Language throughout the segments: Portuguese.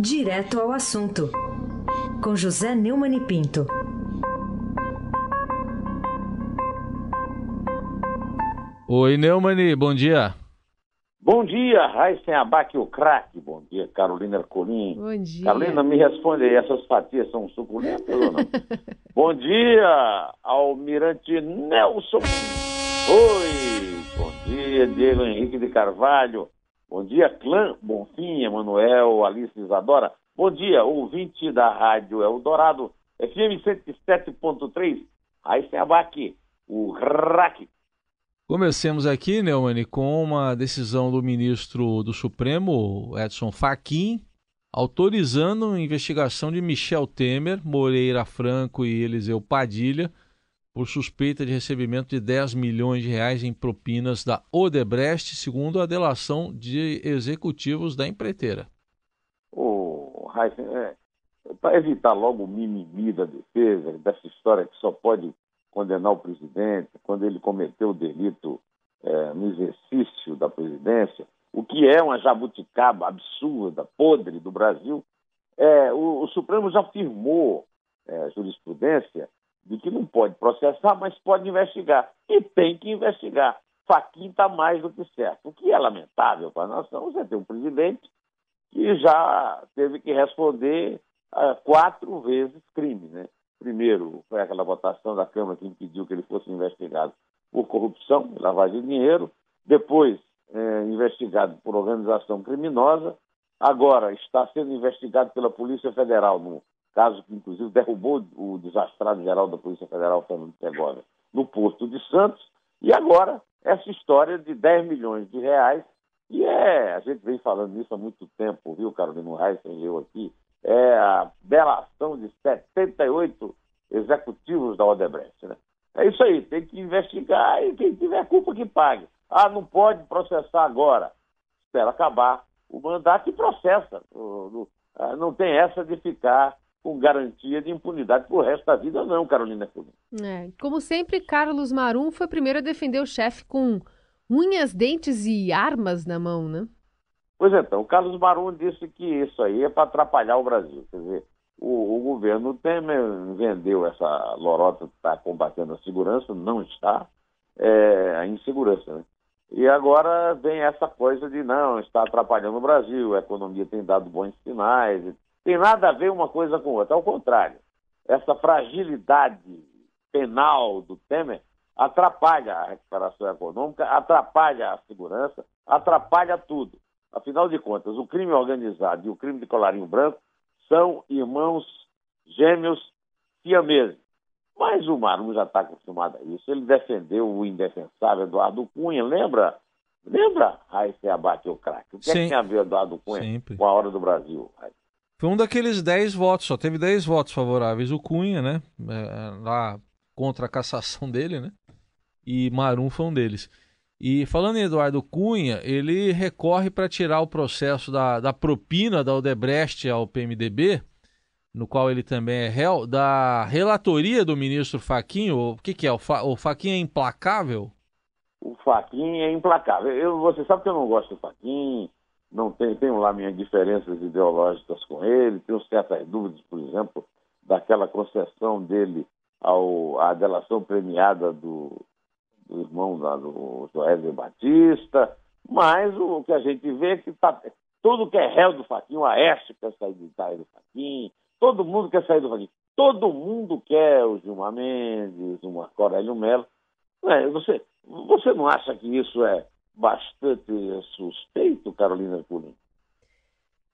Direto ao assunto, com José Neumann e Pinto. Oi, Neumann, bom dia. Bom dia, Raíssen Abac, o craque. Bom dia, Carolina Ercolim. Bom dia. Carolina, me responde aí, essas fatias são suculentas ou não? Bom dia, Almirante Nelson. Oi, bom dia, Diego Henrique de Carvalho. Bom dia, clã Bonfim, Emanuel, Alice Isadora. Bom dia, ouvinte da Rádio Eldorado, FM 107.3, Raíssen Abac, o craque. Comecemos aqui, Neumann, com uma decisão do ministro do Supremo, Edson Fachin, autorizando a investigação de Michel Temer, Moreira Franco e Eliseu Padilha por suspeita de recebimento de 10 milhões de reais em propinas da Odebrecht, segundo a delação de executivos da empreiteira. Ô, oh, é, para evitar logo o mimimi da defesa, dessa história que só pode condenar o presidente, quando ele cometeu o delito é, no exercício da presidência, o que é uma jabuticaba absurda, podre do Brasil, é, o, o, Supremo já afirmou é, jurisprudência de que não pode processar, mas pode investigar. E tem que investigar. Faquinha está mais do que certo. O que é lamentável para a nação, você tem um presidente que já teve que responder uh, quatro vezes crime, né? Primeiro, foi aquela votação da Câmara que impediu que ele fosse investigado por corrupção, lavagem de dinheiro. Depois, é, investigado por organização criminosa. Agora, está sendo investigado pela Polícia Federal, no caso que, inclusive, derrubou o desastrado geral da Polícia Federal, Fernando Segovia, no Porto de Santos. E agora, essa história de 10 milhões de reais, e é, a gente vem falando nisso há muito tempo, viu, Carolina Reis, eu aqui, é a delação de 78 executivos da Odebrecht. Né? É isso aí, tem que investigar e quem tiver culpa que pague. Ah, não pode processar agora. Espera acabar o mandato e processa. Ah, não tem essa de ficar com garantia de impunidade pro resto da vida, não, Carolina Fulano. É, como sempre, Carlos Marum foi o primeiro a defender o chefe com unhas, dentes e armas na mão, né? Pois então, o Carlos Marum disse que isso aí é para atrapalhar o Brasil. Quer dizer, o, o, governo Temer vendeu essa lorota que está combatendo a segurança, não está, é, a insegurança. Né? E agora vem essa coisa de não, está atrapalhando o Brasil, a economia tem dado bons sinais. Tem nada a ver uma coisa com outra, ao contrário. Essa fragilidade penal do Temer atrapalha a recuperação econômica, atrapalha a segurança, atrapalha tudo. Afinal de contas, o crime organizado e o crime de colarinho branco são irmãos gêmeos siameses. Mas o Marum já está acostumado a isso. Ele defendeu o indefensável Eduardo Cunha, lembra? Lembra, Raíssa Abate, o craque? O que Sim. é que tem a ver Eduardo Cunha Sempre. com a hora do Brasil? Foi um daqueles 10 votos, só teve 10 votos favoráveis. O Cunha, né? É, lá contra a cassação dele, né? E Marum foi um deles. E falando em Eduardo Cunha, ele recorre para tirar o processo da, da propina da Odebrecht ao PMDB, no qual ele também é réu, da relatoria do ministro Faquinho. O que, que é? O, Fa, o Faquinho é implacável? O Faquinho é implacável. Eu, você sabe que eu não gosto do Faquinho, não tenho, tenho lá minhas diferenças ideológicas com ele, tenho certas dúvidas, por exemplo, daquela concessão dele ao, à delação premiada do, do irmão da, do Joésio Batista, mas o que a gente vê é que tá, tudo que é réu do Faquinho, o Aécio quer sair do, sair do Faquinho, todo mundo quer sair do Faquinho, todo mundo quer o Gilmar Mendes, o Marco Aurélio Melo. É, você, você não acha que isso é bastante suspeito, Carolina Pulim?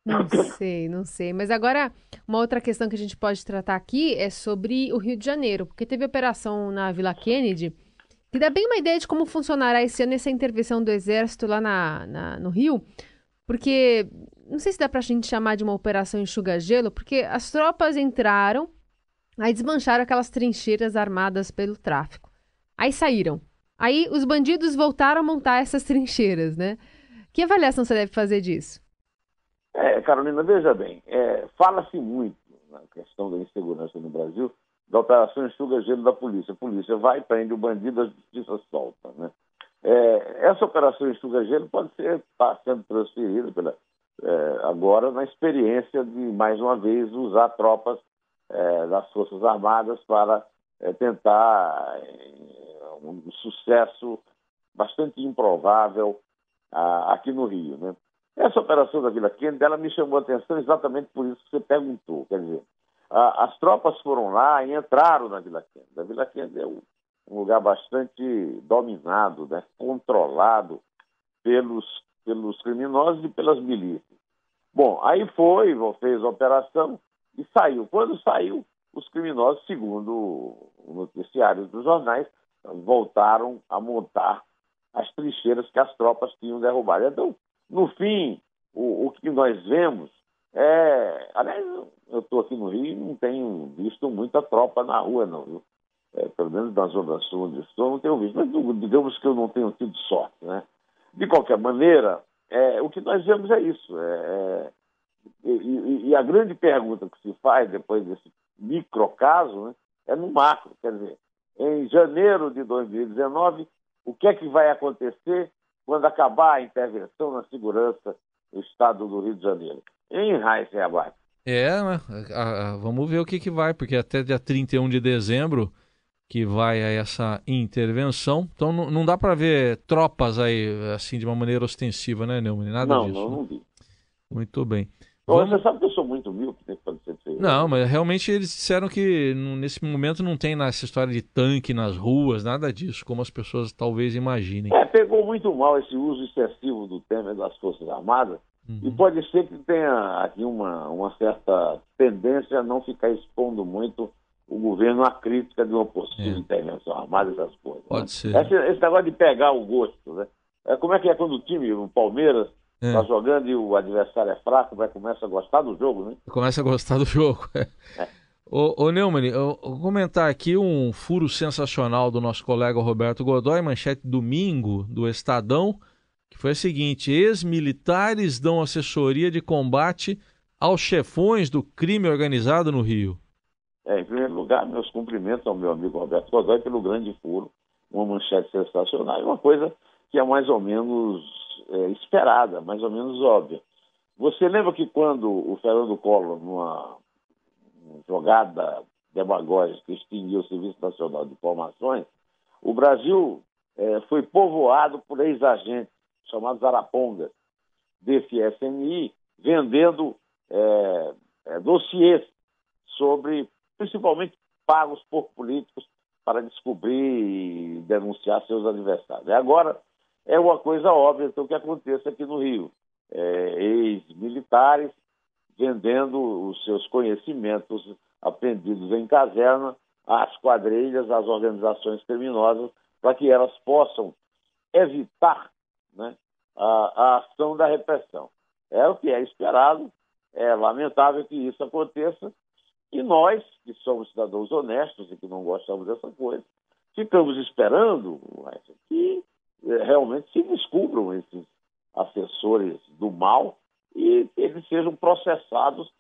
Não sei, não sei. Mas agora, uma outra questão que a gente pode tratar aqui é sobre o Rio de Janeiro, porque teve operação na Vila Kennedy que dá bem uma ideia de como funcionará esse ano essa intervenção do Exército lá na, na no Rio, porque não sei se dá para a gente chamar de uma operação enxuga-gelo, porque as tropas entraram, aí desmancharam aquelas trincheiras armadas pelo tráfico. Aí saíram. Aí os bandidos voltaram a montar essas trincheiras, né? Que avaliação você deve fazer disso? É, Carolina, veja bem, é, fala-se muito na questão da insegurança no Brasil, da Operação Enxuga Gelo da polícia. A polícia vai, prende o bandido, a justiça solta. Né? É, essa Operação Enxuga Gelo pode ser, está sendo transferida pela é, agora na experiência de, mais uma vez, usar tropas é, das Forças Armadas para é, tentar é, um sucesso bastante improvável aqui no Rio. Né? Essa operação da Vila Kennedy, ela me chamou a atenção exatamente por isso que você perguntou. Quer dizer, a, as tropas foram lá e entraram na Vila Kennedy. A Vila Kennedy é um, um lugar bastante dominado, né? controlado pelos, pelos criminosos e pelas milícias. Bom, aí foi, fez a operação e saiu. Quando saiu, os criminosos, segundo o noticiário dos jornais, voltaram a montar as trincheiras que as tropas tinham derrubado. Então, no fim, o, o que nós vemos é. Aliás, eu estou aqui no Rio e não tenho visto muita tropa na rua, não, viu? É, pelo menos na Zona Sul onde estou, não tenho visto. Mas digamos que eu não tenho tido sorte, né? De qualquer maneira, é, o que nós vemos é isso. É, é e, e, a grande pergunta que se faz depois desse microcaso né, é no macro. Quer dizer, em janeiro de 2019, o que é que vai acontecer quando acabar a intervenção na segurança do Estado do Rio de Janeiro? Em Raíssa Abate. É, né? vamos ver o que, que vai, porque até dia 31 de dezembro que vai a essa intervenção. Então não, dá para ver tropas aí assim de uma maneira ostensiva, né, Neumann? Nada não, disso. Não, não vi. Muito bem. Vamos... Você sabe que eu sou muito míope, né? Pode ser feio. Não, mas realmente eles disseram que nesse momento não tem essa história de tanque nas ruas, nada disso, como as pessoas talvez imaginem. É, pegou muito mal esse uso excessivo do Temer das Forças Armadas uhum. e pode ser que tenha aqui uma, uma certa tendência a não ficar expondo muito o governo à crítica de uma possível é. intervenção armada, essas coisas. Pode né? ser. Esse, esse negócio de pegar o gosto, né? É, como é que é quando o time, o Palmeiras, é. Tá jogando e o adversário é fraco, vai começa a gostar do jogo, né? Começa a gostar do jogo. É. Ô, ô Neumann, eu vou comentar aqui um furo sensacional do nosso colega Roberto Godoy, manchete domingo do Estadão, que foi o seguinte: ex-militares dão assessoria de combate aos chefões do crime organizado no Rio. É, em primeiro lugar, meus cumprimentos ao meu amigo Roberto Godoy pelo grande furo, uma manchete sensacional e uma coisa que é mais ou menos é, esperada, mais ou menos óbvia. Você lembra que quando o Fernando Collor, numa jogada demagógica, extinguiu o Serviço Nacional de Informações, o Brasil é, foi povoado por ex-agentes chamados arapongas desse SNI, vendendo é, é, dossiês sobre, principalmente pagos por políticos para descobrir e denunciar seus adversários. E agora é uma coisa óbvia então, que aconteça aqui no Rio. É, Ex-militares vendendo os seus conhecimentos aprendidos em caserna às quadrilhas, às organizações criminosas, para que elas possam evitar né, a, a ação da repressão. É o que é esperado, é lamentável que isso aconteça, e nós, que somos cidadãos honestos e que não gostamos dessa coisa, ficamos esperando que realmente se descubram esses assessores do mal e eles sejam processados,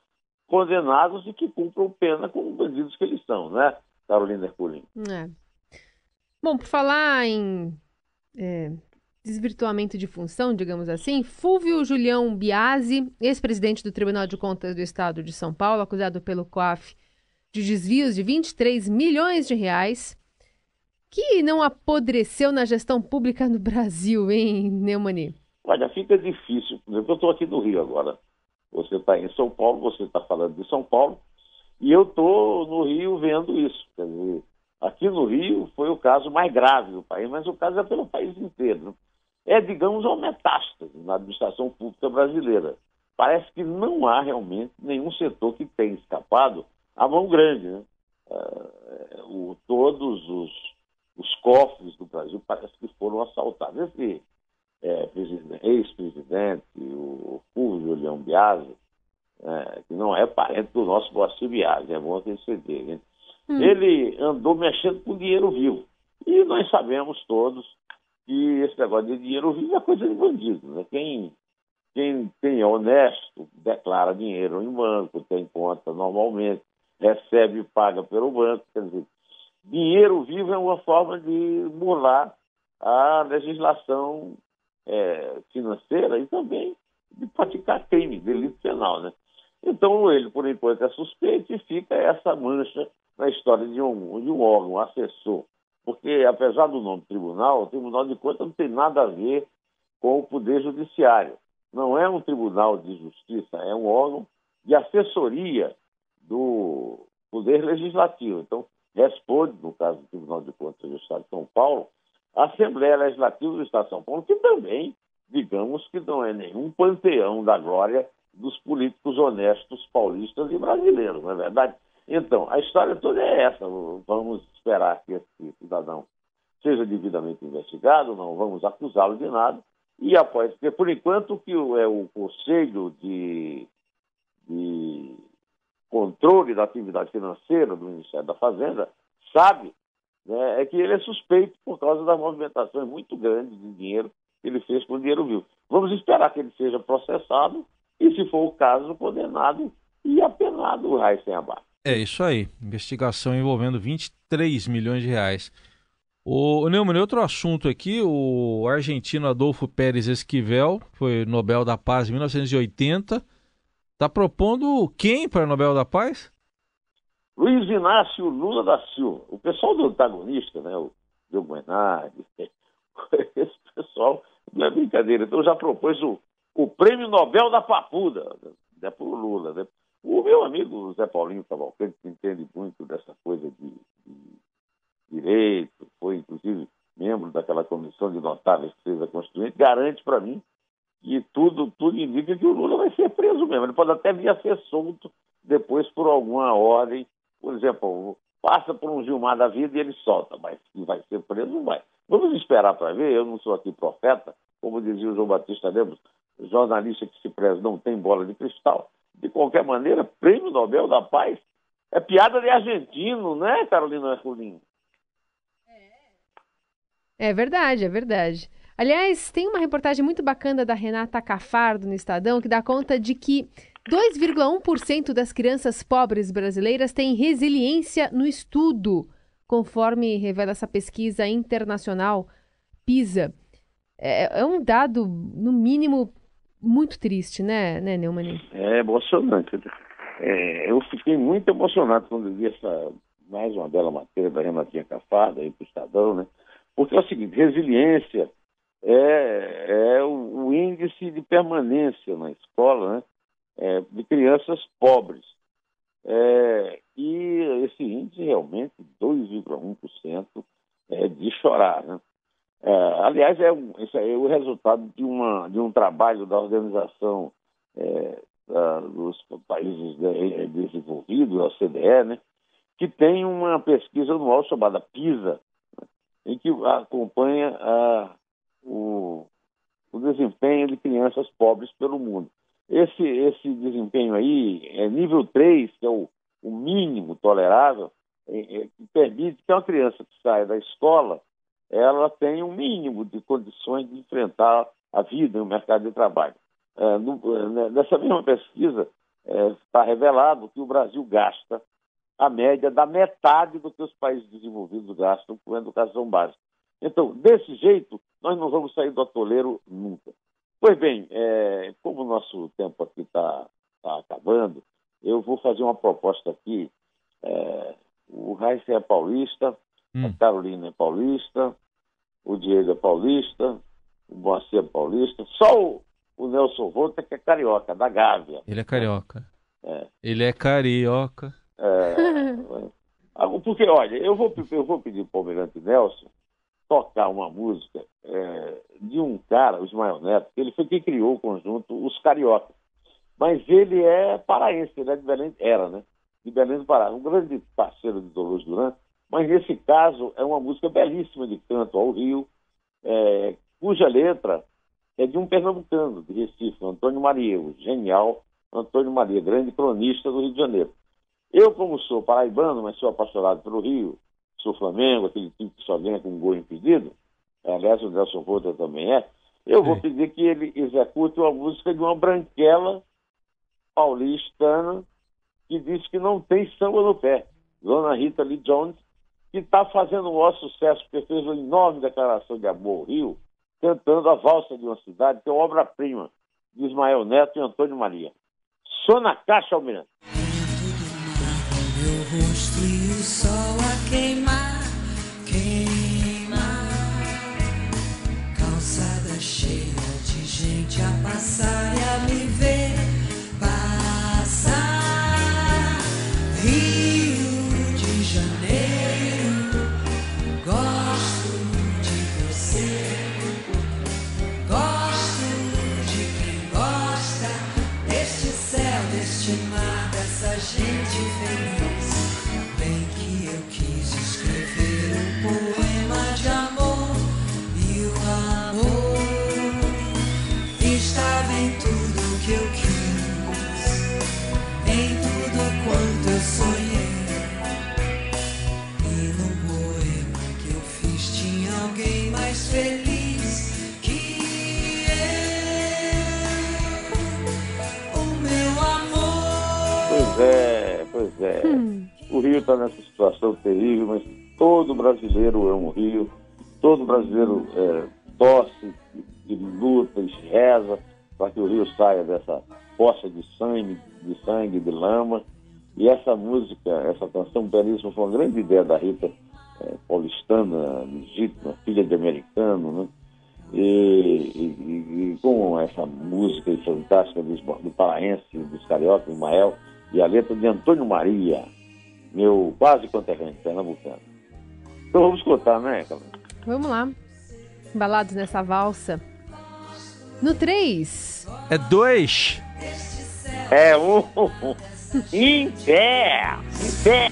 condenados e que cumpram pena como bandidos que eles são, né, Carolina Herculin? É. Bom, por falar em é, desvirtuamento de função, digamos assim, Fúvio Julião Biasi, ex-presidente do Tribunal de Contas do Estado de São Paulo, acusado pelo COAF de desvios de 23 milhões de reais, que não apodreceu na gestão pública no Brasil, hein, Neumani? Olha, fica difícil. Eu estou aqui no Rio agora. Você está em São Paulo, você está falando de São Paulo, e eu estou no Rio vendo isso. Quer dizer, aqui no Rio foi o caso mais grave do país, mas o caso é pelo país inteiro. É, digamos, uma metástase na administração pública brasileira. Parece que não há realmente nenhum setor que tenha escapado à mão grande. Né? Uh, o, todos os os cofres do Brasil parece que foram assaltados. Esse é, ex-presidente, o Fulvio Leão Biasi, é, que não é parente do nosso Guacir Biasi, é bom você diga, hum. ele andou mexendo com dinheiro vivo. E nós sabemos todos que esse negócio de dinheiro vivo é coisa de bandido. Né? Quem, quem, quem é honesto declara dinheiro em banco, tem conta normalmente, recebe e paga pelo banco. Quer dizer, dinheiro vivo é uma forma de burlar a legislação é, financeira e também de praticar crime, delito penal, né? Então ele, por enquanto, é suspeito e fica essa mancha na história de um, de um órgão, um assessor. Porque, apesar do nome tribunal, o Tribunal de Contas não tem nada a ver com o Poder Judiciário. Não é um tribunal de justiça, é um órgão de assessoria do Poder Legislativo. Então, responde, no caso do Tribunal de Contas do Estado de São Paulo, a Assembleia Legislativa do Estado de São Paulo, que também, digamos que não é nenhum panteão da glória dos políticos honestos paulistas e brasileiros, não é verdade? Então, a história toda é essa. Vamos esperar que esse cidadão seja devidamente investigado, não vamos acusá-lo de nada. E após, porque por enquanto que é o Conselho de, de Controle da Atividade Financeira do Ministério da Fazenda sabe né, é que ele é suspeito por causa das movimentações muito grandes de dinheiro que ele fez com o dinheiro vivo. Vamos esperar que ele seja processado e, se for o caso, condenado e apenado o Raíssen Abac. É isso aí. Investigação envolvendo 23 milhões de reais. O Neumann, outro assunto aqui, o argentino Adolfo Pérez Esquivel, foi Nobel da Paz em 1980, está propondo quem para Nobel da Paz? Luiz Inácio Lula da Silva. O pessoal do antagonista, né, o Diogo Menardi, esse pessoal, não é brincadeira. Então já propôs o, o Prêmio Nobel da Papuda, né, para o Lula. Né? O meu amigo Zé Paulinho Cavalcante, que entende muito dessa coisa de, de direito, foi inclusive membro daquela comissão de notáveis que fez a Constituinte, garante para mim que tudo, tudo indica que o Lula vai ser preso mesmo. Ele pode até vir a ser solto depois por alguma ordem. Por exemplo, passa por um Gilmar da vida e ele solta, mas que vai ser preso, não vai. Vamos esperar para ver. Eu não sou aqui profeta, como dizia o João Batista Lemos, jornalista que se preza não tem bola de cristal. De qualquer maneira, prêmio Nobel da Paz é piada de argentino, né, Carolina Herculino? É verdade, é verdade. Aliás, tem uma reportagem muito bacana da Renata Cafardo no Estadão que dá conta de que 2,1% das crianças pobres brasileiras têm resiliência no estudo, conforme revela essa pesquisa internacional PISA. É, é um dado, no mínimo, muito triste, né, né Neumann? É emocionante. É, eu fiquei muito emocionado quando vi essa mais uma bela matéria da Renatinha Cafarda aí para o Estadão, né? Porque é o seguinte, resiliência é, é o, o, índice de permanência na escola né? É, de crianças pobres. É, e esse índice realmente, 2,1%, é de chorar. Né? É, aliás, é, é o resultado de, uma, de um trabalho da Organização é, da, dos Países Desenvolvidos, a OCDE, né, que tem uma pesquisa anual chamada PISA, né, em que acompanha a, o, o desempenho de crianças pobres pelo mundo. Esse, esse desempenho aí é nível 3, que é o, o mínimo tolerável, é, é, que permite que uma criança que saia da escola ela tem um mínimo de condições de enfrentar a vida no mercado de trabalho. É, no, é, nessa mesma pesquisa, está é, revelado que o Brasil gasta a média da metade do que os países desenvolvidos gastam com educação básica. Então, desse jeito, nós não vamos sair do atoleiro nunca. Pois bem, é, como o nosso tempo aqui está tá acabando, eu vou fazer uma proposta aqui. É, o Raíssa é paulista, hum. a Carolina é paulista, o Diego é paulista, o Moacir é paulista, só o, o Nelson Volta que é carioca, da Gávea. Ele é carioca. É. Ele é carioca. É, porque, olha, eu vou, eu vou pedir para o Almirante Nelson tocar uma música é, de um cara, o Ismael Neto, ele foi quem criou o conjunto Os Cariocas. Mas ele é paraense, ele é de Belém, era, né? De Belém do Pará, um grande parceiro de Dolores Duran, mas nesse caso é uma música belíssima de canto ao Rio, é, cuja letra é de um pernambucano de Recife, Antônio Maria, o genial Antônio Maria, grande cronista do Rio de Janeiro. Eu, como sou paraibano, mas sou apaixonado pelo Rio, sou Flamengo, aquele time que só ganha com um gol impedido, aliás, o Nelson Volta também é, eu vou pedir que ele execute uma música de uma branquela paulistana que diz que não tem samba no pé. Dona Rita Lee Jones que está fazendo um maior sucesso, porque fez uma enorme declaração de amor ao Rio, cantando a valsa de uma cidade, que é uma obra-prima de Ismael Neto e Antônio Maria. Sou na Caixa Almirante. Meu rosto e o sol a queimar. Gente Pois é, pois é. O Rio está nessa situação terrível, mas todo brasileiro é um Rio, todo brasileiro é, torce e luta e reza para que o Rio saia dessa poça de sangue, de sangue, de lama. E essa música, essa canção belíssima, foi uma grande ideia da Rita é, paulistana, legítima, filha de americano, né? E, e- e com essa música fantástica dos, do paraense, dos carioca, Ismael, e a letra de Antônio Maria, meu quase conterrâneo, pernambucano. Então vamos escutar, né, Camila? Vamos lá. Embalados nessa valsa. No 3. É dois. É um em pé, em pé.